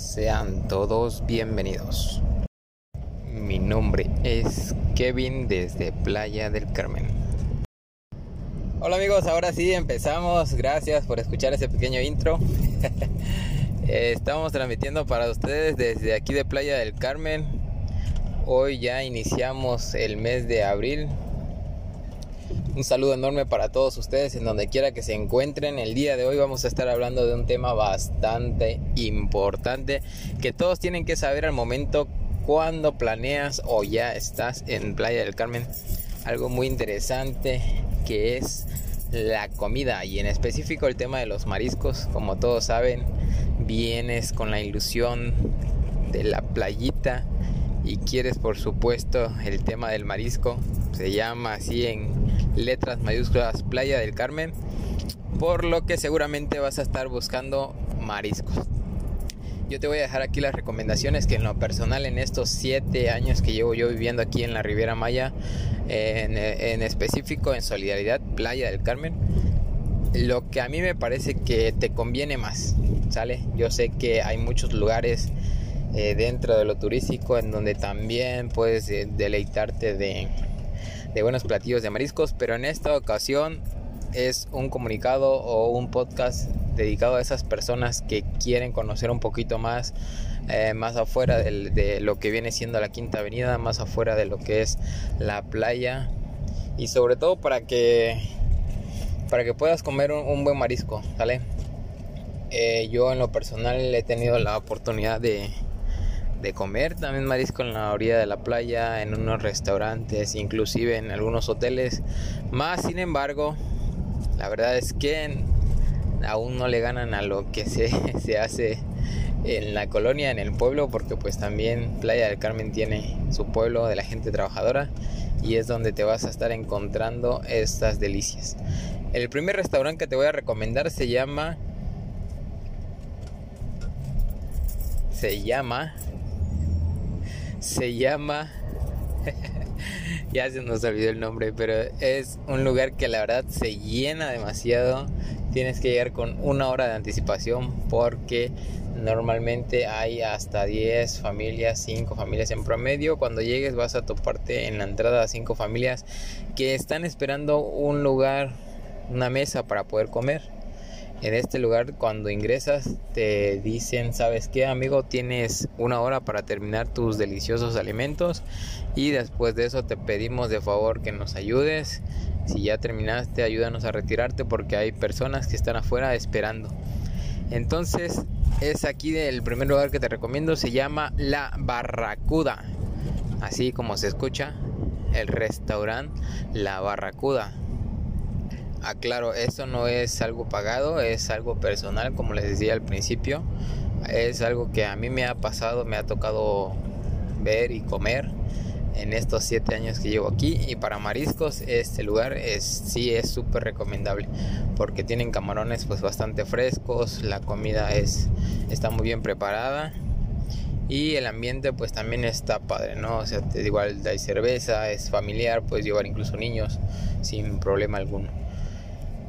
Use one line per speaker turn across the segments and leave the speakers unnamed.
Sean todos bienvenidos. Mi nombre es Kevin desde Playa del Carmen. Hola amigos, ahora sí empezamos. Gracias por escuchar ese pequeño intro. Estamos transmitiendo para ustedes desde aquí de Playa del Carmen. Hoy ya iniciamos el mes de abril un saludo enorme para todos ustedes en donde quiera que se encuentren. El día de hoy vamos a estar hablando de un tema bastante importante que todos tienen que saber al momento cuando planeas o ya estás en Playa del Carmen. Algo muy interesante que es la comida y en específico el tema de los mariscos. Como todos saben, vienes con la ilusión de la playita y quieres por supuesto el tema del marisco. Se llama así en letras mayúsculas Playa del Carmen, por lo que seguramente vas a estar buscando mariscos. Yo te voy a dejar aquí las recomendaciones que en lo personal en estos 7 años que llevo yo viviendo aquí en la Riviera Maya, en, en específico en Solidaridad Playa del Carmen, lo que a mí me parece que te conviene más, ¿sale? Yo sé que hay muchos lugares eh, dentro de lo turístico en donde también puedes eh, deleitarte de, de buenos platillos de mariscos, pero en esta ocasión es un comunicado o un podcast dedicado a esas personas que quieren conocer un poquito más eh, más afuera de, lo que viene siendo la Quinta Avenida, más afuera de lo que es la playa y sobre todo para que para que puedas comer un, buen marisco. Eh, yo en lo personal he tenido la oportunidad de, de comer también marisco en la orilla de la playa, en unos restaurantes, inclusive en algunos hoteles. Más sin embargo, la verdad es que aún no le ganan a lo que se, se hace en la colonia, en el pueblo, porque pues también Playa del Carmen tiene su pueblo de la gente trabajadora y es donde te vas a estar encontrando estas delicias. El primer restaurante que te voy a recomendar se llama se llama se llama... ya se nos olvidó el nombre, pero es un lugar que la verdad se llena demasiado. Tienes que llegar con una hora de anticipación porque normalmente hay hasta 10 familias, 5 familias en promedio. Cuando llegues vas a toparte en la entrada a 5 familias que están esperando un lugar, una mesa para poder comer. En este lugar cuando ingresas te dicen, ¿sabes qué amigo? Tienes una hora para terminar tus deliciosos alimentos y después de eso te pedimos de favor que nos ayudes. Si ya terminaste, ayúdanos a retirarte porque hay personas que están afuera esperando. Entonces es aquí el primer lugar que te recomiendo, se llama La Barracuda. Así como se escucha, el restaurante La Barracuda. Aclaro, esto no es algo pagado, es algo personal, como les decía al principio. Es algo que a mí me ha pasado, me ha tocado ver y comer en estos siete años que llevo aquí. Y para mariscos, este lugar es, sí es súper recomendable porque tienen camarones pues bastante frescos, la comida es, está muy bien preparada y el ambiente pues también está padre, ¿no? O sea, igual hay cerveza, es familiar, puedes llevar incluso niños sin problema alguno.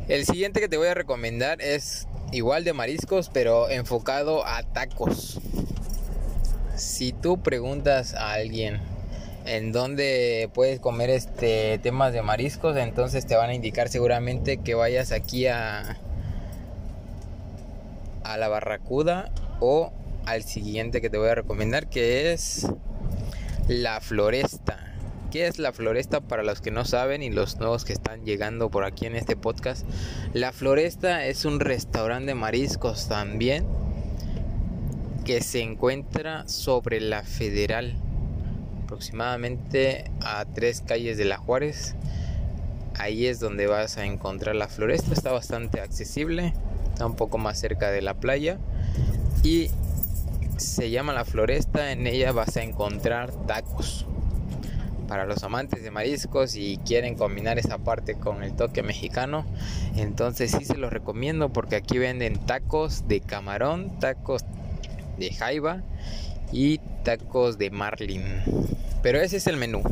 El siguiente que te voy a recomendar es igual de mariscos, pero enfocado a tacos. Si tú preguntas a alguien en dónde puedes comer este temas de mariscos, entonces te van a indicar seguramente que vayas aquí a a la Barracuda o al siguiente que te voy a recomendar que es la Floresta. ¿Qué es la floresta para los que no saben y los nuevos que están llegando por aquí en este podcast? La floresta es un restaurante de mariscos también que se encuentra sobre la Federal, aproximadamente a tres calles de la Juárez. Ahí es donde vas a encontrar la floresta, está bastante accesible, está un poco más cerca de la playa y se llama la floresta, en ella vas a encontrar tacos para los amantes de mariscos y quieren combinar esa parte con el toque mexicano, entonces sí se los recomiendo porque aquí venden tacos de camarón, tacos de jaiba y tacos de marlin. Pero ese es el menú.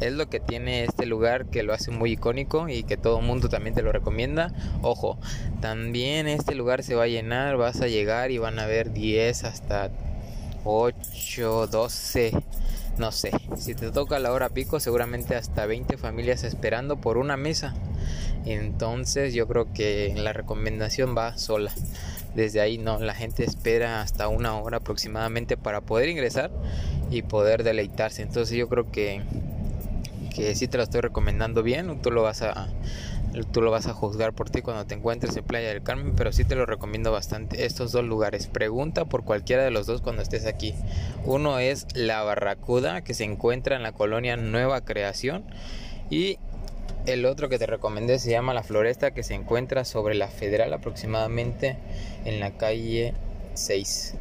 Es lo que tiene este lugar que lo hace muy icónico y que todo el mundo también te lo recomienda. Ojo, también este lugar se va a llenar, vas a llegar y van a ver 10 hasta 8, 12, no sé. Si te toca la hora pico, seguramente hasta 20 familias esperando por una mesa. Entonces yo creo que la recomendación va sola. Desde ahí no, la gente espera hasta una hora aproximadamente para poder ingresar y poder deleitarse. Entonces yo creo que que sí te lo estoy recomendando bien, tú lo vas a tú lo vas a juzgar por ti cuando te encuentres en Playa del Carmen, pero sí te lo recomiendo bastante estos dos lugares. Pregunta por cualquiera de los dos cuando estés aquí. Uno es La Barracuda, que se encuentra en la colonia Nueva Creación, y el otro que te recomendé se llama La Floresta, que se encuentra sobre la Federal aproximadamente en la calle 6.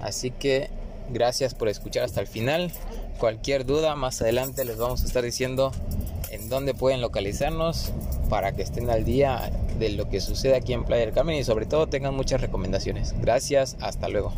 Así que gracias por escuchar hasta el final. Cualquier duda más adelante les vamos a estar diciendo en dónde pueden localizarnos para que estén al día de lo que sucede aquí en Playa del Carmen y sobre todo tengan muchas recomendaciones. Gracias, hasta luego.